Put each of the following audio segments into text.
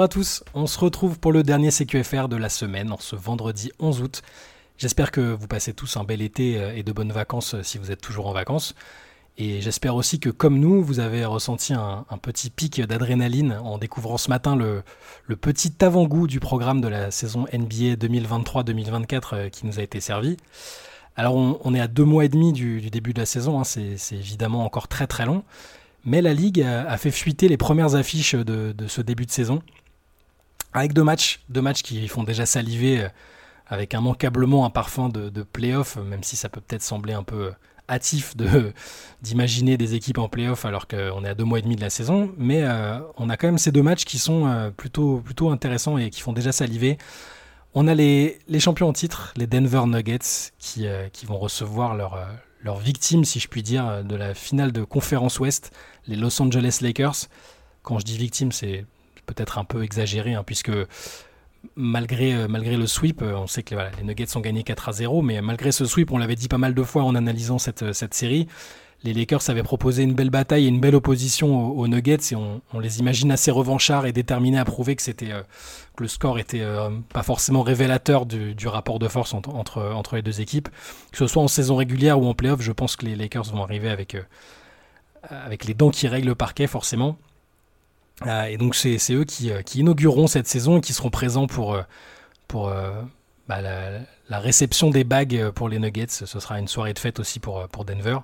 Bonjour à tous, on se retrouve pour le dernier CQFR de la semaine, en ce vendredi 11 août. J'espère que vous passez tous un bel été euh, et de bonnes vacances euh, si vous êtes toujours en vacances. Et j'espère aussi que comme nous, vous avez ressenti un, petit pic d'adrénaline en découvrant ce matin le, petit avant-goût du programme de la saison NBA 2023-2024 euh, qui nous a été servi. Alors on, est à deux mois et demi du, début de la saison, hein, c'est évidemment encore très très long. Mais la Ligue a, fait fuiter les premières affiches de, ce début de saison. Avec deux matchs, deux matchs qui font déjà saliver euh, avec immanquablement un parfum de, de playoff, même si ça peut peut-être sembler un peu hâtif d'imaginer des équipes en playoff alors qu'on est à deux mois et demi de la saison. Mais euh, on a quand même ces deux matchs qui sont euh, plutôt, plutôt intéressants et qui font déjà saliver. On a les, les champions en titre, les Denver Nuggets, qui, qui vont recevoir leur, leur victime, si je puis dire, de la finale de conférence Ouest, les Los Angeles Lakers. Quand je dis victime, c'est peut-être un peu exagéré, hein, puisque malgré, euh, malgré le sweep, euh, on sait que les Nuggets ont gagné 4 à 0, mais malgré ce sweep, on l'avait dit pas mal de fois en analysant cette, cette série, les Lakers avaient proposé une belle bataille et une belle opposition aux, Nuggets et on, les imagine assez revanchards et déterminés à prouver que c'était euh, que le score était euh, pas forcément révélateur du, rapport de force entre, entre, les deux équipes. Que ce soit en saison régulière ou en playoff, je pense que les Lakers vont arriver avec, euh, avec les dents qui règlent le parquet forcément. Et donc c'est eux qui, qui, inaugureront cette saison et qui seront présents pour, pour bah, la, réception des bagues pour les Nuggets. Ce sera une soirée de fête aussi pour, pour Denver.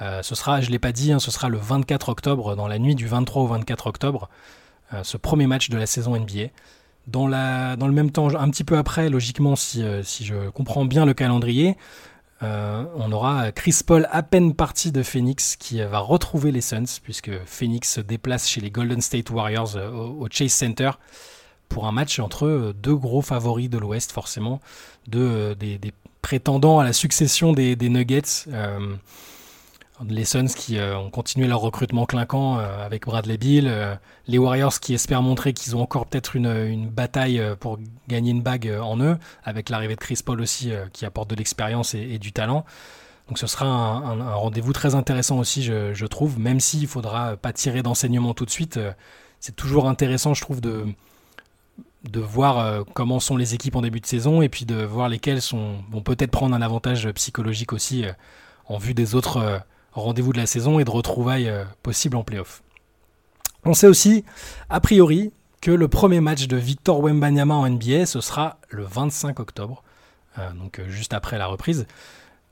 Euh, ce sera, je ne l'ai pas dit, hein, ce sera le 24 octobre, dans la nuit du 23 au 24 octobre, euh, ce premier match de la saison NBA. Dans, la, dans le même temps, un petit peu après, logiquement, si, euh, si je comprends bien le calendrier, on aura Chris Paul à peine parti de Phoenix qui va retrouver les Suns, puisque Phoenix se déplace chez les Golden State Warriors au, Chase Center pour un match entre deux gros favoris de l'Ouest, forcément, de, des, prétendants à la succession des, des Nuggets les Suns qui euh, ont continué leur recrutement clinquant euh, avec Bradley Bill, euh, les Warriors qui espèrent montrer qu'ils ont encore peut-être une, bataille pour gagner une bague en eux, avec l'arrivée de Chris Paul aussi qui apporte de l'expérience et, du talent. Donc ce sera un, rendez-vous très intéressant aussi, je, trouve, même s'il ne faudra pas tirer d'enseignement tout de suite. c'est toujours intéressant, je trouve, de, de voir comment sont les équipes en début de saison et puis de voir lesquelles sont, vont peut-être prendre un avantage psychologique aussi en vue des autres rendez-vous de la saison et de retrouvailles euh, possibles en playoff. On sait aussi, a priori, que le premier match de Victor Wembanyama en NBA, ce sera le 25 octobre, euh, donc euh, juste après la reprise,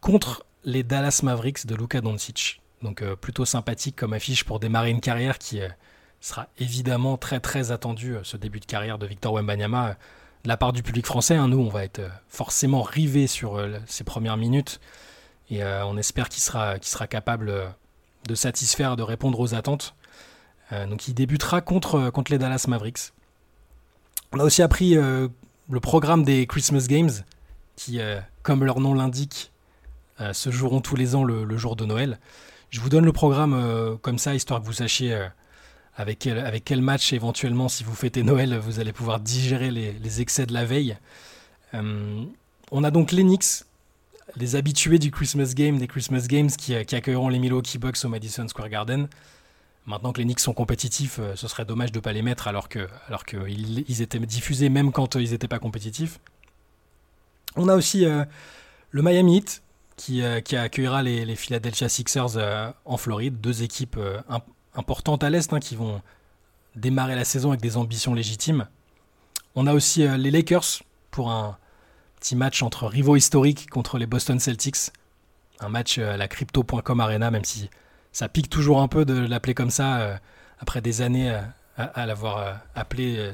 contre les Dallas Mavericks de Luka Doncic. Donc plutôt sympathique comme affiche pour démarrer une carrière qui sera évidemment très très attendue, ce début de carrière de Victor Wembanyama, de la part du public français. Hein. Nous, on va être forcément rivés sur ces premières minutes et euh, on espère qu'il sera, capable euh, de satisfaire, de répondre aux attentes. Euh, donc il débutera contre, les Dallas Mavericks. On a aussi appris le programme des Christmas Games, qui, comme leur nom l'indique, se joueront tous les ans le, jour de Noël. Je vous donne le programme comme ça, histoire que vous sachiez avec quel, match éventuellement, si vous fêtez Noël, vous allez pouvoir digérer les, les excès de la veille. on a donc l'Enix les habitués du Christmas Game, des Christmas Games qui, euh, accueilleront les Milwaukee Bucks au Madison Square Garden. Maintenant que les Knicks sont compétitifs, euh, ce serait dommage de ne pas les mettre alors qu'ils alors que ils étaient diffusés même quand euh, ils n'étaient pas compétitifs. On a aussi le Miami Heat qui, qui accueillera les, Philadelphia Sixers en Floride, deux équipes importantes à l'Est hein, qui vont démarrer la saison avec des ambitions légitimes. On a aussi les Lakers pour un, Petit match entre rivaux historiques contre les Boston Celtics. Un match euh, à la crypto.com arena, même si ça pique toujours un peu de l'appeler comme ça euh, après des années euh, à, l'avoir appelé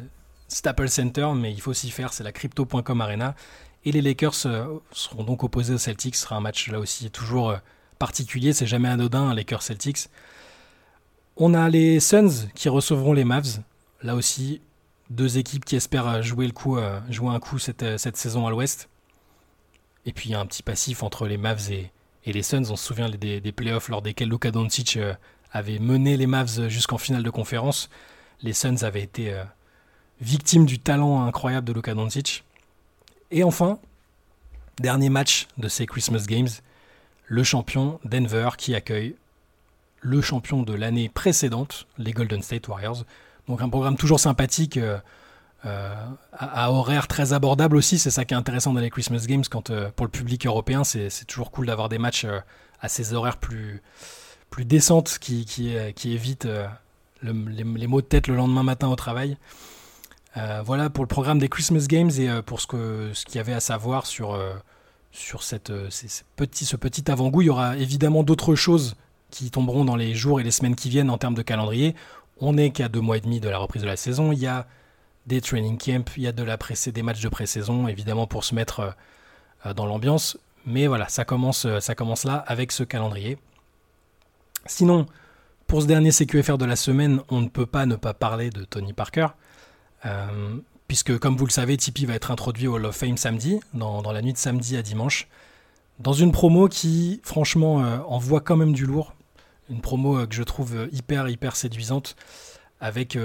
Staples Center, mais il faut s'y faire, c'est la crypto.com arena. Et les Lakers seront donc opposés aux Celtics. Ce sera un match là aussi toujours particulier, c'est jamais anodin, un Lakers Celtics. On a les Suns qui recevront les Mavs. Là aussi, deux équipes qui espèrent euh, euh, jouer un coup cette, euh, cette saison à l'ouest. Et puis il y a un petit passif entre les Mavs et, les Suns. On se souvient des, des playoffs lors desquels Luka Doncic avait mené les Mavs jusqu'en finale de conférence. Les Suns avaient été victimes du talent incroyable de Luka Doncic. Et enfin, dernier match de ces Christmas Games, le champion Denver qui accueille le champion de l'année précédente, les Golden State Warriors. Donc un programme toujours sympathique, à, horaire très abordable aussi. C'est ça qui est intéressant dans les Christmas Games. Quand, pour le public européen, c'est toujours cool d'avoir des matchs à ces horaires plus, plus décentes qui, qui, évitent les, mots de tête le lendemain matin au travail. Euh, voilà pour le programme des Christmas Games et euh, pour ce qu'il ce qu'il y avait à savoir sur, euh, sur cette, ce petit avant-goût. Il y aura évidemment d'autres choses qui tomberont dans les jours et les semaines qui viennent en termes de calendrier. On n'est qu'à deux mois et demi de la reprise de la saison. Il y a des training camps, il y a de la des matchs de pré-saison, évidemment pour se mettre dans l'ambiance. Mais voilà, ça commence, ça commence là avec ce calendrier. Sinon, pour ce dernier CQFR de la semaine, on ne peut pas ne pas parler de Tony Parker. Euh, puisque, comme vous le savez, Tipeee va être introduit au Hall of Fame samedi, dans, la nuit de samedi à dimanche, dans une promo qui, franchement, euh, envoie quand même du lourd. Une promo euh, que je trouve hyper, hyper séduisante, avec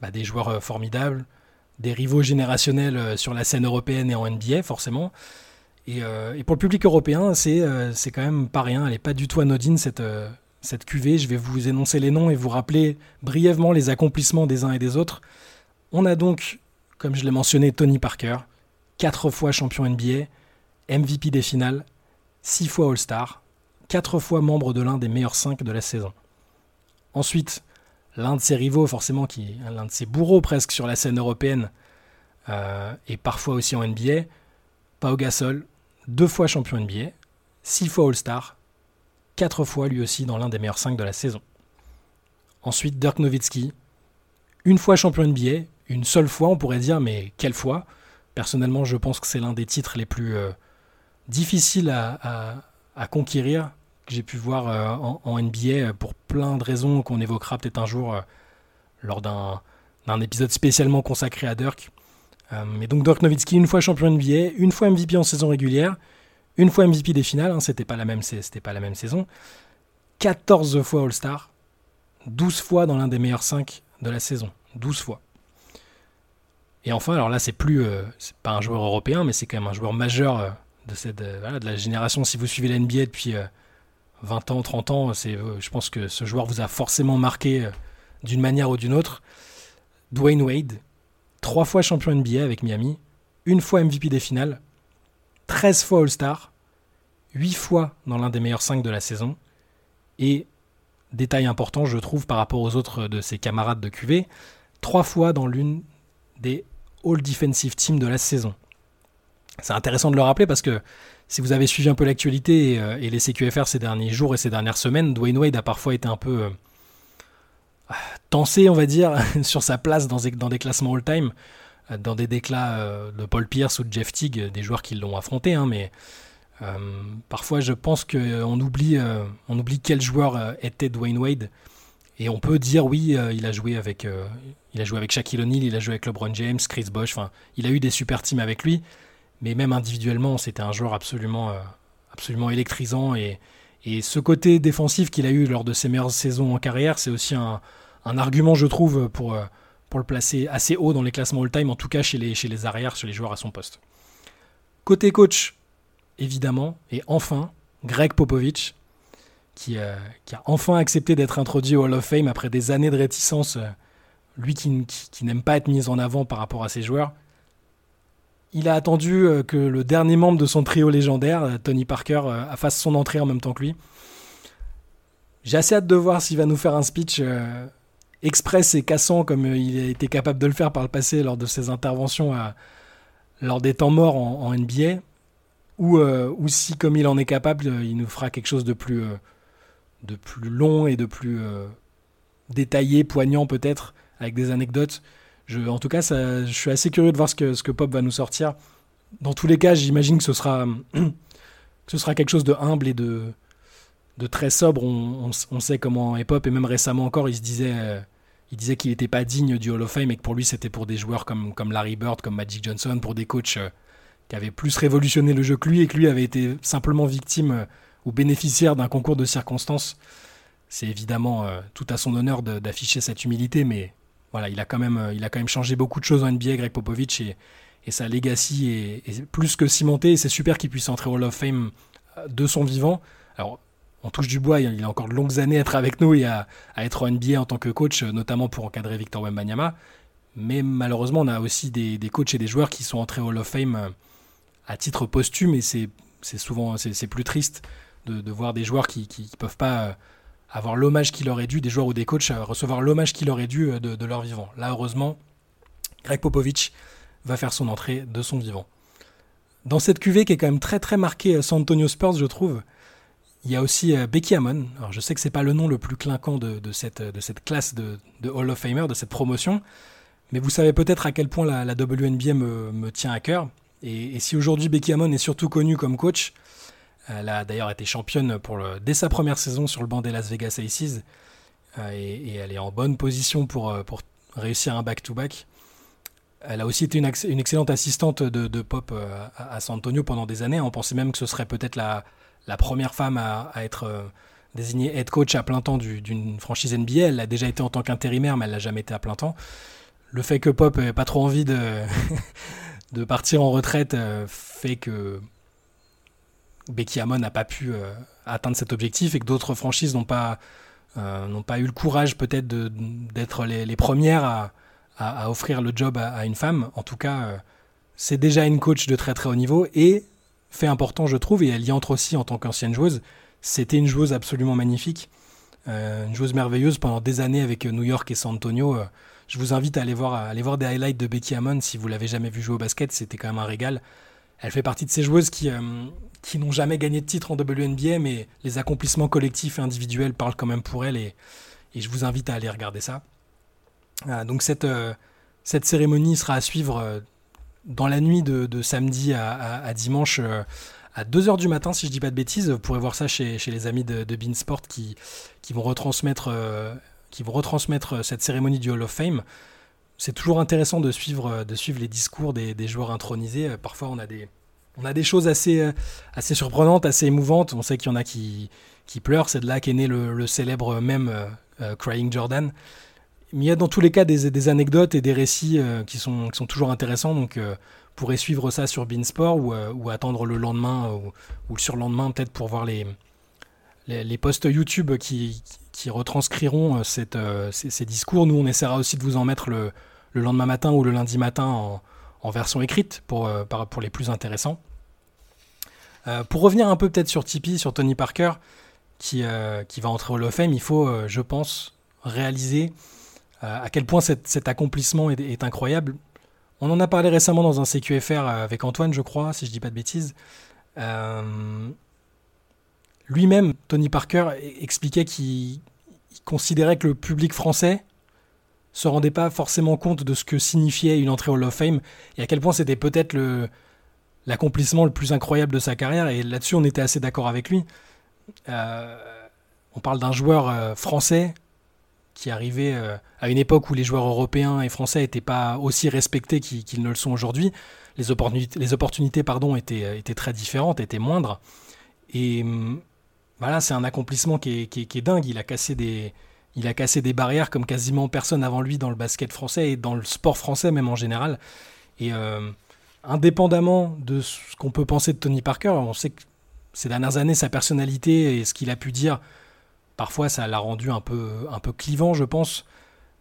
bah, des joueurs formidables, des rivaux générationnels sur la scène européenne et en NBA, forcément. Et, pour le public européen, c'est quand même pas rien. Elle n'est pas du tout anodine, cette, cette cuvée. Je vais vous énoncer les noms et vous rappeler brièvement les accomplissements des uns et des autres. On a donc, comme je l'ai mentionné, Tony Parker, 4 fois champion NBA, MVP des finales, 6 fois All-Star, 4 fois membre de l'un des meilleurs 5 de la saison. Ensuite, l'un de ses rivaux, forcément, qui l'un de ses bourreaux presque sur la scène européenne, euh, et parfois aussi en NBA, Pau Gasol, 2 fois champion NBA, 6 fois All-Star, 4 fois lui aussi dans l'un des meilleurs 5 de la saison. Ensuite, Dirk Nowitzki, une fois champion NBA, une seule fois, on pourrait dire, mais quelle fois? Personnellement, je pense que c'est l'un des titres les plus euh, difficiles à, conquérir que j'ai pu voir euh, en, NBA pour plein de raisons qu'on évoquera peut-être un jour euh, lors d'un épisode spécialement consacré à Dirk. mais donc Dirk Nowitzki, une fois champion NBA, une fois MVP en saison régulière, une fois MVP des finales, hein, c'était pas, la même, pas la même saison, 14 fois All-Star, 12 fois dans l'un des meilleurs 5 de la saison, 12 fois. Et enfin, alors là, c'est plus, euh, c'est pas un joueur européen, mais c'est quand même un joueur majeur euh, de cette, euh, de la génération. Si vous suivez la NBA depuis 20 ans, 30 ans, c'est, je pense que ce joueur vous a forcément marqué d'une manière ou d'une autre. Dwayne Wade, trois fois champion NBA avec Miami, une fois MVP des finales, 13 fois All-Star, 8 fois dans l'un des meilleurs 5 de la saison, et, détail important je trouve par rapport aux autres de ses camarades de QV, 3 fois dans l'une des All Defensive Team de la saison. C'est intéressant de le rappeler parce que si vous avez suivi un peu l'actualité et, euh, les CQFR ces derniers jours et ces dernières semaines, Dwayne Wade a parfois été un peu euh, tensé, on va dire, sur sa place dans des, classements all-time, euh, dans des déclats de Paul Pierce ou de Jeff Teague, des joueurs qui l'ont affronté, hein, mais parfois je pense qu'on oublie, on oublie quel joueur était Dwayne Wade. Et on peut dire oui, il a joué avec, il a joué avec Shaquille O'Neal, il a joué avec LeBron James, Chris Bosh. Enfin, il a eu des super teams avec lui. Mais même individuellement, c'était un joueur absolument, euh, électrisant. Et, ce côté défensif qu'il a eu lors de ses meilleures saisons en carrière, c'est aussi un, argument, je trouve, pour, euh, pour le placer assez haut dans les classements all-time, en tout cas chez les, arrières, chez les joueurs à son poste. Côté coach, évidemment, et enfin, Greg Popovich, qui, euh, qui a enfin accepté d'être introduit au Hall of Fame après des années de réticence lui qui, n'aime pas être mis en avant par rapport à ses joueurs, il a attendu euh, que le dernier membre de son trio légendaire, euh, Tony Parker, euh, fasse son entrée en même temps que lui. J'ai assez hâte de voir s'il va nous faire un speech express et cassant comme il a été capable de le faire par le passé lors de ses interventions lors des temps morts en, NBA, ou, si, comme il en est capable, il nous fera quelque chose de plus, de plus long et de plus détaillé, poignant peut-être, avec des anecdotes. En tout cas, je suis assez curieux de voir ce que, Pop va nous sortir. Dans tous les cas, j'imagine que ce sera, quelque chose de humble et de, très sobre. On, sait comment est Pop, et même récemment encore, il euh, disait qu'il n'était pas digne du Hall of Fame et que pour lui, c'était pour des joueurs comme, comme Larry Bird, comme Magic Johnson, pour des coachs euh, qui avaient plus révolutionné le jeu que lui et que lui avait été simplement victime euh, ou bénéficiaire d'un concours de circonstances. C'est évidemment tout à son honneur d'afficher cette humilité, mais voilà, il a quand même, euh, il a quand même changé beaucoup de choses en NBA, Greg Popovich, et, sa legacy est, plus que cimentée. C'est super qu'il puisse entrer au Hall of Fame euh, de son vivant. Alors, on touche du bois, il a encore de longues années à être avec nous et à, être en NBA en tant que coach, notamment pour encadrer Victor Wembanyama. Mais malheureusement, on a aussi des, coachs et des joueurs qui sont entrés au Hall of Fame euh, à titre posthume et c'est souvent c'est plus triste de, voir des joueurs qui ne peuvent pas euh, avoir l'hommage qu'il est dû, des joueurs ou des coachs recevoir l'hommage qu'il est dû de, de, leur vivant. Là, heureusement, Greg Popovich va faire son entrée de son vivant. Dans cette cuvée qui est quand même très très marquée San Antonio Spurs, je trouve, il y a aussi euh, Becky Hammon. Alors je sais que c'est pas le nom le plus clinquant de, cette, de cette classe de, Hall of Famer, de cette promotion, mais vous savez peut-être à quel point la, WNBA me, tient à cœur. Et, si aujourd'hui Becky Hammon est surtout connue comme coach, elle a d'ailleurs été championne dès sa première saison sur le banc des Las Vegas Aces, euh, et, elle est en bonne position pour, euh, pour réussir un back-to-back. Elle a aussi été une, excellente assistante de, Pop à, à, San Antonio pendant des années. On pensait même que ce serait peut-être la, la première femme à, être euh, désignée head coach à plein temps d'une franchise NBA. Elle a déjà été en tant qu'intérimaire, mais elle n'a jamais été à plein temps. Le fait que Pop n'ait pas trop envie de, partir en retraite euh, fait que Becky Hammon n'a pas pu euh, atteindre cet objectif et que d'autres franchises n'ont pas, n'ont pas eu le courage peut-être d'être les, premières à, à, offrir le job à, une femme. En tout cas, c'est déjà une coach de très très haut niveau et fait important, je trouve, et elle y entre aussi en tant qu'ancienne joueuse. C'était une joueuse absolument magnifique, euh, une joueuse merveilleuse pendant des années avec New York et San Antonio. Euh, je vous invite à aller voir, aller voir des highlights de Becky Hammon si vous l'avez jamais vu jouer au basket, c'était quand même un régal. Elle fait partie de ces joueuses qui, euh, qui n'ont jamais gagné de titre en WNBA, mais les accomplissements collectifs et individuels parlent quand même pour elle, et, et je vous invite à aller regarder ça. donc cette, cette cérémonie sera à suivre dans la nuit de, samedi à, dimanche euh, à 2h du matin, si je dis pas de bêtises. Vous pourrez voir ça chez, les amis de, de Beansport qui, qui, vont retransmettre, euh, qui vont retransmettre euh, cette cérémonie du Hall of Fame. C'est toujours intéressant de suivre, de suivre les discours des, joueurs intronisés. Parfois, on a des, on a des choses assez, assez surprenantes, assez émouvantes. On sait qu'il y en a qui, qui pleurent. C'est de là qu'est né le, célèbre même Crying Jordan il y a dans tous les cas des, anecdotes et des récits euh, qui, sont, qui sont toujours intéressants. Donc, euh, pourrez suivre ça sur Beansport ou, euh, ou attendre le lendemain ou, le surlendemain, peut-être pour voir les, les, posts YouTube qui, qui retranscriront cette, ces, discours. Nous, on essaiera aussi de vous en mettre le, le lendemain matin ou le lundi matin en, version écrite pour, pour les plus intéressants. pour revenir un peu peut-être sur Tipeee, sur Tony Parker, qui, qui va entrer au Hall of Fame, il faut, je pense, réaliser euh, à quel point cet, accomplissement est, incroyable. On en a parlé récemment dans un CQFR avec Antoine, je crois, si je dis pas de bêtises. Euh, lui-même, Tony Parker, e-, expliquait qu'il considérait que le public français se rendait pas forcément compte de ce que signifiait une entrée au Hall of Fame et à quel point c'était peut-être l'accomplissement le plus incroyable de sa carrière. Et là-dessus, on était assez d'accord avec lui. Euh, on parle d'un joueur français qui arrivait euh, à une époque où les joueurs européens et français n'étaient pas aussi respectés qu'ils ne le sont aujourd'hui. Les opportunités, les opportunités pardon, étaient, euh, étaient très différentes, étaient moindres. Et hum, voilà, c'est un accomplissement qui est, qui, est, dingue. Il a, cassé des, il a cassé des barrières comme quasiment personne avant lui dans le basket français et dans le sport français même en général. Et euh, indépendamment de ce qu'on peut penser de Tony Parker, on sait que ces dernières années, sa personnalité et ce qu'il a pu dire Parfois, ça l'a rendu un peu, un peu clivant, je pense.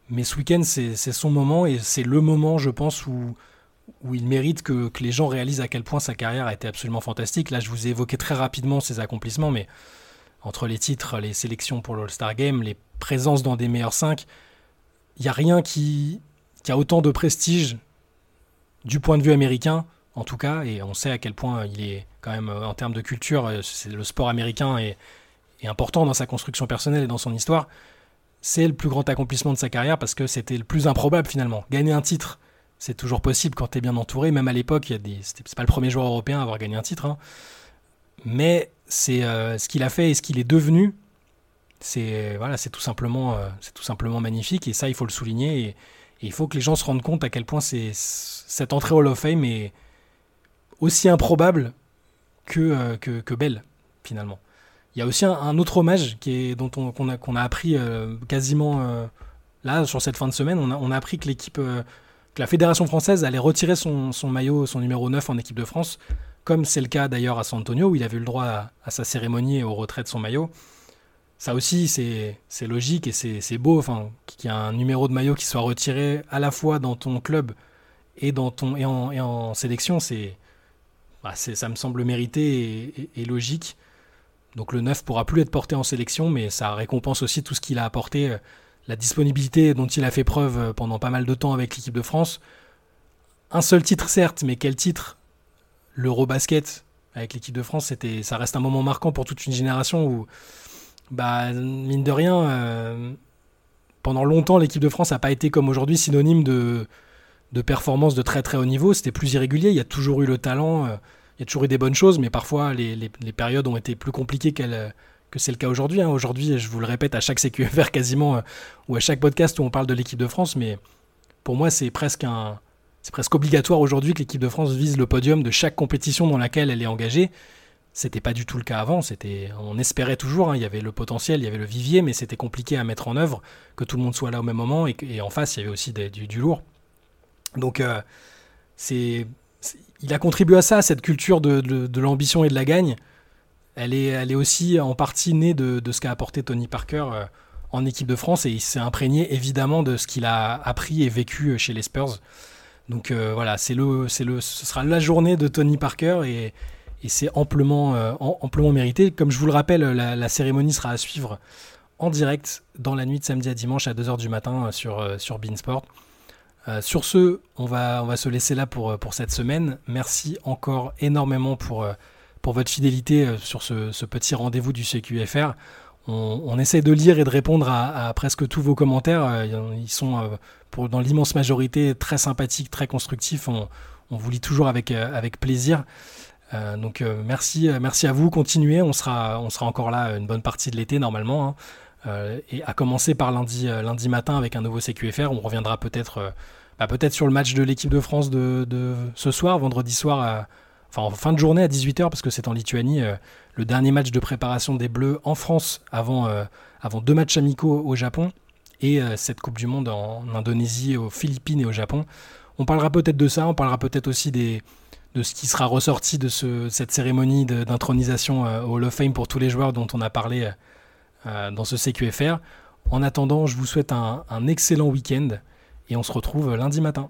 Mais ce week-end, c'est son moment et c'est le moment, je pense, où, où il mérite que, que, les gens réalisent à quel point sa carrière a été absolument fantastique. Là, je vous ai évoqué très rapidement ses accomplissements, mais entre les titres, les sélections pour l'All-Star Game, les présences dans des meilleurs 5, il n'y a rien qui, a autant de prestige du point de vue américain, en tout cas, et on sait à quel point il est quand même, en termes de culture, c'est le sport américain et important dans sa construction personnelle et dans son histoire, c'est le plus grand accomplissement de sa carrière parce que c'était le plus improbable finalement. Gagner un titre, c'est toujours possible quand tu es bien entouré. Même à l'époque, il y c'est pas le premier joueur européen à avoir gagné un titre. Hein. Mais c'est euh, ce qu'il a fait et ce qu'il est devenu. C'est voilà, c'est tout simplement, euh, c'est tout simplement magnifique et ça, il faut le souligner. Et, il faut que les gens se rendent compte à quel point c'est cette entrée Hall of Fame est aussi improbable que, euh, que, belle finalement. Il y a aussi un, autre hommage qui est, dont on, qu'on, a, qu'on a appris euh, quasiment euh, là, sur cette fin de semaine. On a, on a appris que l'équipe, euh, que la Fédération française allait retirer son, son, maillot, son numéro 9 en équipe de France. comme c'est le cas d'ailleurs à San Antonio, où il avait eu le droit à, sa cérémonie et au retrait de son maillot. Ça aussi, c'est logique et c'est beau, enfin, qu'il y ait un numéro de maillot qui soit retiré à la fois dans ton club et, dans ton, et, en, sélection, c'est bah, ça me semble mérité et, logique. Donc le 9 pourra plus être porté en sélection, mais ça récompense aussi tout ce qu'il a apporté, euh, la disponibilité dont il a fait preuve euh, pendant pas mal de temps avec l'équipe de France. Un seul titre certes, mais quel titre? L'Eurobasket avec l'équipe de France, c'était, ça reste un moment marquant pour toute une génération où, bah, mine de rien, euh, pendant longtemps, l'équipe de France n'a pas été comme aujourd'hui synonyme de, de performance de très très haut niveau. C'était plus irrégulier. Il y a toujours eu le talent. Euh, il y a toujours eu des bonnes choses, mais parfois les, périodes ont été plus compliquées que c'est le cas aujourd'hui. Hein. Aujourd'hui, je vous le répète à chaque CQFR quasiment, euh, ou à chaque podcast où on parle de l'équipe de France, mais pour moi, c'est presque un. C'est presque obligatoire aujourd'hui que l'équipe de France vise le podium de chaque compétition dans laquelle elle est engagée. C'était pas du tout le cas avant. C'était, on espérait toujours. Hein. il y avait le potentiel, il y avait le vivier, mais c'était compliqué à mettre en œuvre, que tout le monde soit là au même moment, et, en face, il y avait aussi du, lourd. Donc, euh, c'est, il a contribué à ça, cette culture de, l'ambition et de la gagne. Elle est, elle est aussi en partie née de, ce qu'a apporté Tony Parker euh, en équipe de France et il s'est imprégné évidemment de ce qu'il a appris et vécu chez les Spurs. Donc euh, voilà, c'est le, c'est le, ce sera la journée de Tony Parker et, c'est amplement, amplement mérité. Comme je vous le rappelle, la, cérémonie sera à suivre en direct dans la nuit de samedi à dimanche à 2h du matin sur, sur Beansport. Euh, sur ce, on va, on va se laisser là pour, pour cette semaine. Merci encore énormément pour, euh, pour votre fidélité euh, sur ce, petit rendez-vous du CQFR. On, on, essaie de lire et de répondre à, presque tous vos commentaires. Ils sont, pour, dans l'immense majorité, très sympathiques, très constructifs. On, vous lit toujours avec, avec plaisir. Donc merci, merci à vous. Continuez. On sera, on sera encore là une bonne partie de l'été normalement. Hein. Euh, et à commencer par lundi, euh, lundi matin avec un nouveau CQFR. On reviendra peut-être euh, bah, peut-être sur le match de l'équipe de France de, ce soir, vendredi soir, enfin en fin de journée à 18h, parce que c'est en Lituanie, le dernier match de préparation des Bleus en France avant, avant deux matchs amicaux au Japon et cette Coupe du Monde en, Indonésie, aux Philippines et au Japon. On parlera peut-être de ça, on parlera peut-être aussi des, de ce qui sera ressorti de ce, cette cérémonie d'intronisation au Hall of Fame pour tous les joueurs dont on a parlé euh, dans ce CQFR. En attendant, je vous souhaite un excellent week-end et on se retrouve lundi matin.